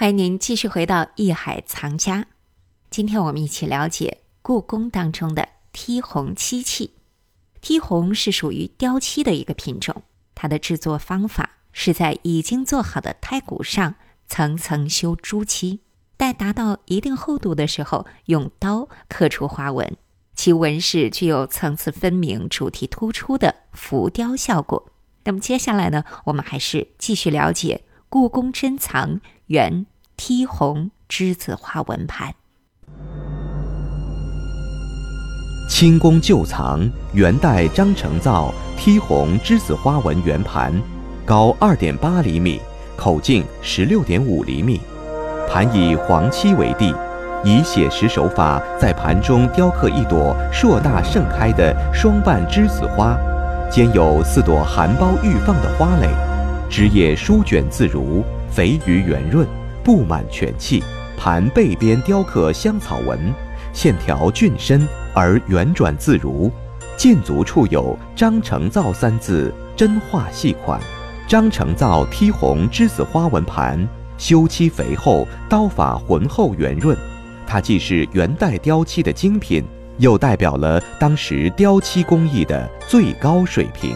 欢迎您继续回到《艺海藏家》，今天我们一起了解故宫当中的剔红漆器。剔红是属于雕漆的一个品种，它的制作方法是在已经做好的胎骨上层层修朱漆，待达到一定厚度的时候，用刀刻出花纹，其纹饰具有层次分明、主题突出的浮雕效果。那么接下来呢，我们还是继续了解故宫珍藏。原剔红栀子花纹盘，清宫旧藏元代张承造剔红栀子花纹圆盘，高二点八厘米，口径十六点五厘米，盘以黄漆为地，以写实手法在盘中雕刻一朵硕大盛开的双瓣栀子花，兼有四朵含苞欲放的花蕾，枝叶舒卷自如。肥腴圆润，布满全器。盘背边雕刻香草纹，线条俊深而圆转自如。剑足处有“张成造”三字，真画细款。张成造剔红栀子花纹盘，修漆肥厚，刀法浑厚圆润。它既是元代雕漆的精品，又代表了当时雕漆工艺的最高水平。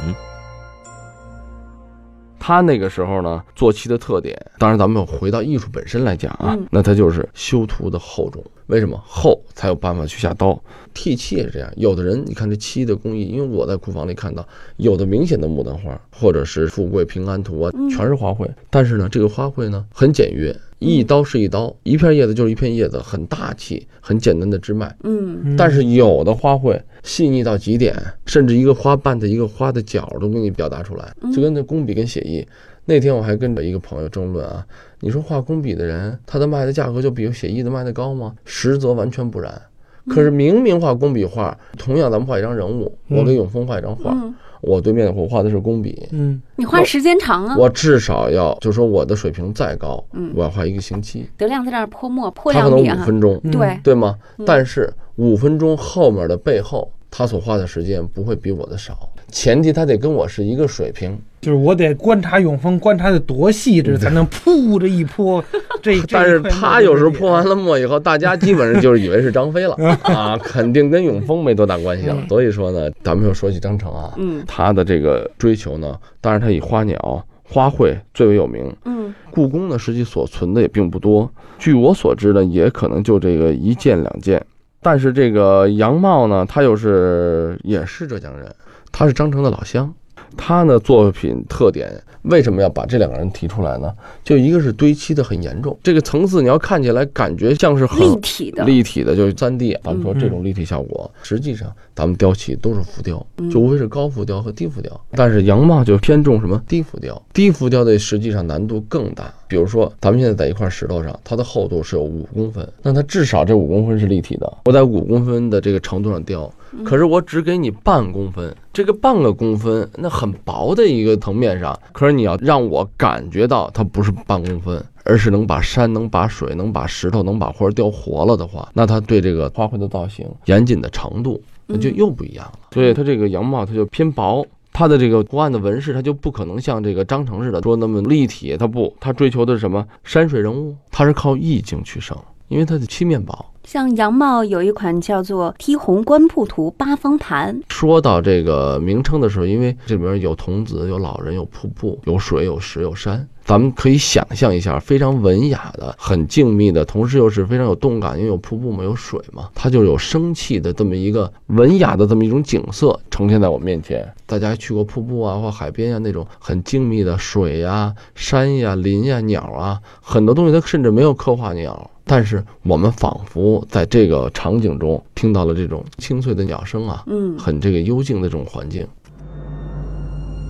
他那个时候呢，做漆的特点，当然咱们回到艺术本身来讲啊，那它就是修图的厚重。为什么厚才有办法去下刀？剔漆也是这样。有的人，你看这漆的工艺，因为我在库房里看到，有的明显的牡丹花，或者是富贵平安图啊，全是花卉。但是呢，这个花卉呢很简约，一刀是一刀，一片叶子就是一片叶子，很大气，很简单的枝脉。嗯。但是有的花卉细腻到极点，甚至一个花瓣的一个花的角都给你表达出来，就跟那工笔跟写意。那天我还跟着一个朋友争论啊，你说画工笔的人，他的卖的价格就比写意的卖的高吗？实则完全不然。可是明明画工笔画，同样咱们画一张人物，我给永峰画一张画，我对面我画的是工笔，嗯，你画时间长啊，我至少要就说我的水平再高，嗯，我要画一个星期。德亮在这儿泼墨泼两笔他可能五分钟，对。对吗？但是五分钟后面的背后，他所花的时间不会比我的少。前提他得跟我是一个水平，就是我得观察永丰，观察的多细致，才能噗这一泼。这但是他有时候泼完了墨以后，大家基本上就是以为是张飞了 啊，肯定跟永丰没多大关系了。所以说呢，咱们又说起张成啊，嗯，他的这个追求呢，当然他以花鸟花卉最为有名。嗯，故宫呢，实际所存的也并不多，据我所知呢，也可能就这个一件两件。但是这个杨茂呢，他又是也是浙江人。他是张成的老乡，他呢作品特点为什么要把这两个人提出来呢？就一个是堆砌的很严重，这个层次你要看起来感觉像是很立体的，立体的就是三 D。咱们说这种立体效果，实际上咱们雕漆都是浮雕，就无非是高浮雕和低浮雕。但是杨茂就偏重什么低浮雕，低浮雕的实际上难度更大。比如说咱们现在在一块石头上，它的厚度是有五公分，那它至少这五公分是立体的。我在五公分的这个程度上雕。可是我只给你半公分，这个半个公分，那很薄的一个层面上。可是你要让我感觉到它不是半公分，而是能把山、能把水、能把石头、能把花雕活了的话，那它对这个花卉的造型严谨的程度，那就又不一样了。所以它这个羊帽它就偏薄，它的这个图案的纹饰它就不可能像这个章程似的说那么立体，它不，它追求的是什么山水人物，它是靠意境取胜，因为它的漆面薄。像杨茂有一款叫做“剔红官铺图八方盘”。说到这个名称的时候，因为这里边有童子、有老人、有瀑布、有水、有石、有山，咱们可以想象一下，非常文雅的、很静谧的，同时又是非常有动感，因为有瀑布嘛，有水嘛，它就有生气的这么一个文雅的这么一种景色呈现在我面前。大家去过瀑布啊，或海边啊，那种很静谧的水呀、山呀、林呀、鸟啊，很多东西它甚至没有刻画鸟。但是我们仿佛在这个场景中听到了这种清脆的鸟声啊，嗯，很这个幽静的这种环境。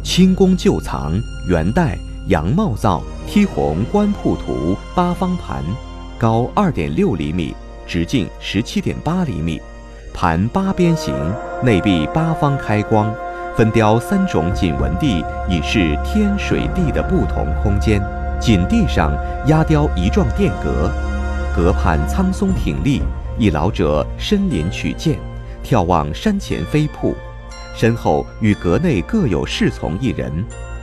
清宫旧藏元代杨茂造剔红官铺图八方盘，高二点六厘米，直径十七点八厘米，盘八边形，内壁八方开光，分雕三种锦纹地，以示天水地的不同空间。锦地上压雕一幢殿阁。阁畔苍松挺立，一老者身临取剑，眺望山前飞瀑，身后与阁内各有侍从一人。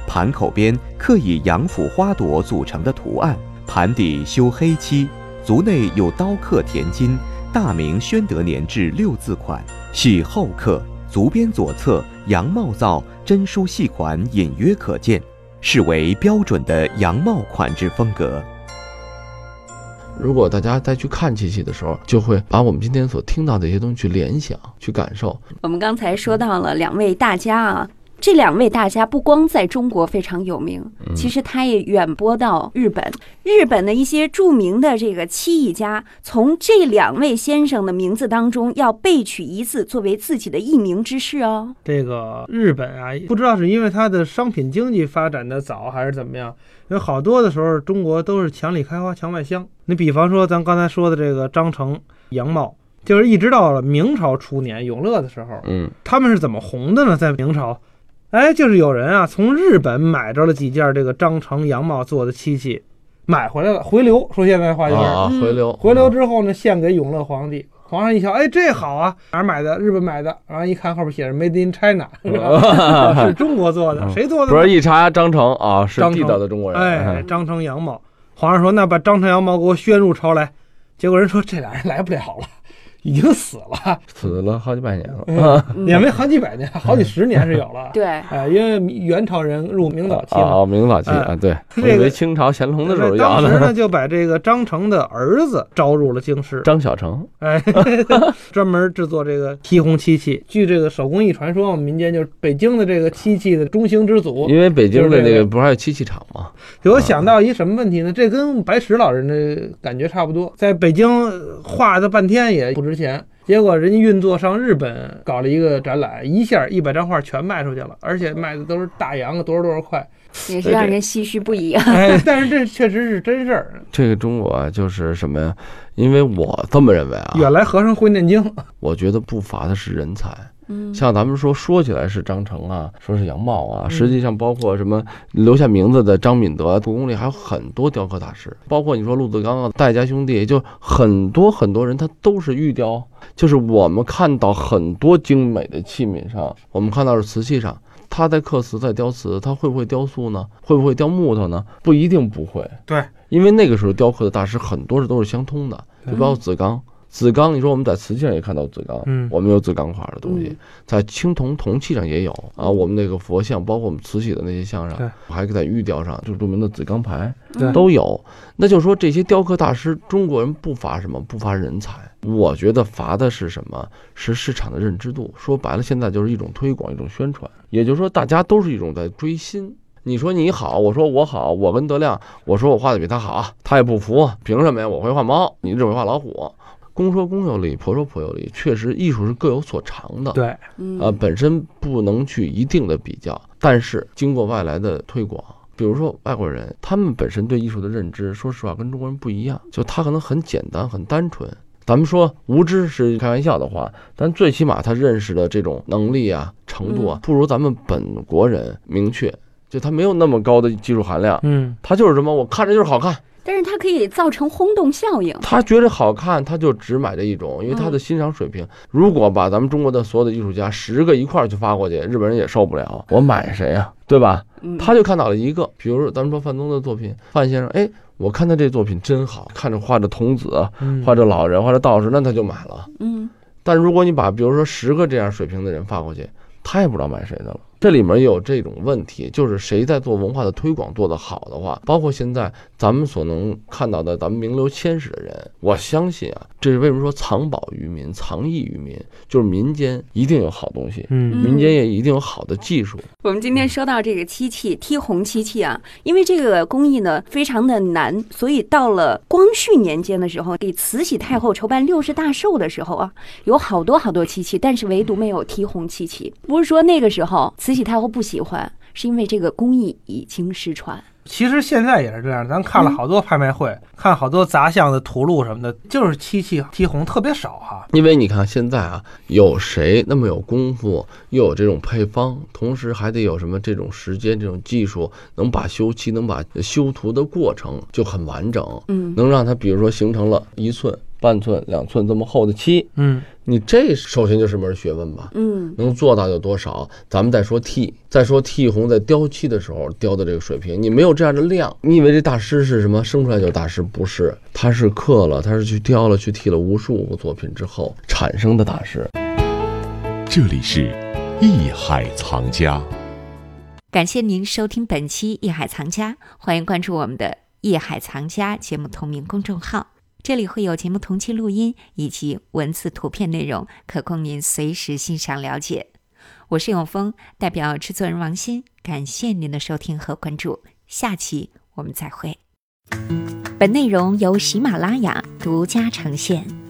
盘口边刻以杨府花朵组成的图案，盘底修黑漆，足内有刀刻田金“大明宣德年制”六字款，系后刻，足边左侧羊帽造真书细款隐约可见，视为标准的羊帽款制风格。如果大家再去看漆器的时候，就会把我们今天所听到的一些东西去联想、去感受。我们刚才说到了两位大家啊，这两位大家不光在中国非常有名，其实他也远播到日本。日本的一些著名的这个漆艺家，从这两位先生的名字当中要备取一字作为自己的艺名之事哦。这个日本啊，不知道是因为它的商品经济发展的早，还是怎么样，有好多的时候中国都是墙里开花墙外香。你比方说咱刚才说的这个张成杨茂，就是一直到了明朝初年永乐的时候，嗯，他们是怎么红的呢？在明朝，哎，就是有人啊从日本买着了几件这个张成杨茂做的漆器，买回来了回流，说现在话就是、回流，回流之后呢，献给永乐皇帝。皇上一瞧，哎，这好啊，哪儿买的？日本买的。然后一看后边写着 “Made in China”，是吧是中国做的，谁做的呢？不是一查张成啊，是地道的中国人。哎，张成羊毛。皇上说：“那把张成羊毛给我宣入朝来。”结果人说这俩人来不了了，已经死了，死了好几百年了。嗯 也没好几百年，好几十年是有了。对，哎，因为元朝人入明早期嘛，啊，明早期啊，对，我这个以为清朝乾隆的时候要当时呢。就把这个张成的儿子招入了京师，张小成，哎，专门制作这个提红漆器。据这个手工艺传说，我们民间就是北京的这个漆器的中兴之祖。因为北京的这个那个不是还有漆器厂吗？给我想到一什么问题呢？这跟白石老人的感觉差不多，在北京呃画的半天也不值钱，结果人家运作上日本搞了一个展览，一下一百张画全卖出去了，而且卖的都是大洋，多少多少块。也是让人唏嘘不已啊。哎，但是这确实是真事儿。这个中国啊，就是什么呀？因为我这么认为啊，原来和尚会念经，我觉得不乏的是人才。嗯，像咱们说说起来是张成啊，说是杨茂啊，嗯实际上包括什么留下名字的张敏德，故宫里还有很多雕刻大师，包括你说陆子刚啊、戴家兄弟，就很多很多人，他都是玉雕。就是我们看到很多精美的器皿上，我们看到是瓷器上，他在刻瓷，在雕瓷，他会不会雕塑呢？会不会雕木头呢？不一定不会。对，因为那个时候雕刻的大师很多是都是相通的，就包括子刚。子刚，你说我们在瓷器上也看到子刚，嗯我们有子刚块的东西嗯，在青铜铜器上也有啊。我们那个佛像，包括我们瓷器的那些像对上，还在玉雕上，就著名的子钢牌对都有。那就是说，这些雕刻大师，中国人不乏什么？不乏人才。我觉得乏的是什么？是市场的认知度。说白了，现在就是一种推广，一种宣传。也就是说，大家都是一种在追新。你说你好，我说我好，我跟德亮，我说我画的比他好，他也不服，凭什么呀？我会画猫，你只会画老虎。公说公有理，婆说婆有理，确实艺术是各有所长的。对，嗯呃，本身不能去一定的比较，但是经过外来的推广，比如说外国人，他们本身对艺术的认知，说实话跟中国人不一样，就他可能很简单、很单纯。咱们说无知是开玩笑的话，但最起码他认识的这种能力啊、程度啊，不如咱们本国人明确。就他没有那么高的技术含量，嗯，他就是什么，我看着就是好看，但是它可以造成轰动效应。他觉得好看，他就只买这一种，因为他的欣赏水平。如果把咱们中国的所有的艺术家十个一块儿去发过去，日本人也受不了。我买谁呀、对吧？嗯，他就看到了一个，比如说咱们说范东的作品，范先生，哎，我看他这作品真好，看着画着童子，嗯画着老人，画着道士，那他就买了。嗯但如果你把比如说十个这样水平的人发过去，他也不知道买谁的了。这里面也有这种问题，就是谁在做文化的推广做得好的话，包括现在咱们所能看到的咱们名流千史的人，我相信啊，这是为什么说藏宝于民、藏艺于民，就是民间一定有好东西，嗯民间也一定有好的技术。我们今天说到这个漆器，剔红漆器啊，因为这个工艺呢非常的难，所以到了光绪年间的时候，给慈禧太后筹办六十大寿的时候啊，有好多好多漆器，但是唯独没有剔红漆器。不是说那个时候慈禧太后不喜欢，是因为这个工艺已经失传。其实现在也是这样，咱看了好多拍卖会，看好多杂项的图录什么的，就是漆器剔红特别少哈。因为你看现在啊，有谁那么有功夫，又有这种配方，同时还得有什么这种时间、这种技术，能把修漆、能把修图的过程就很完整，嗯能让它比如说形成了一寸半寸、两寸这么厚的漆，嗯你这首先就是门学问吧。嗯能做到有多少？咱们再说剔，再说剔红在雕漆的时候雕的这个水平，你没有这样的量，你以为这大师是什么生出来就大师？不是，他是刻了，他是去雕了，去剔了无数个作品之后产生的大师。这里是艺海藏家。感谢您收听本期《艺海藏家》，欢迎关注我们的《艺海藏家》节目同名公众号，这里会有节目同期录音以及文字、图片内容，可供您随时欣赏了解。我是永峰，代表制作人王鑫，感谢您的收听和关注，下期我们再会。本内容由喜马拉雅独家呈现。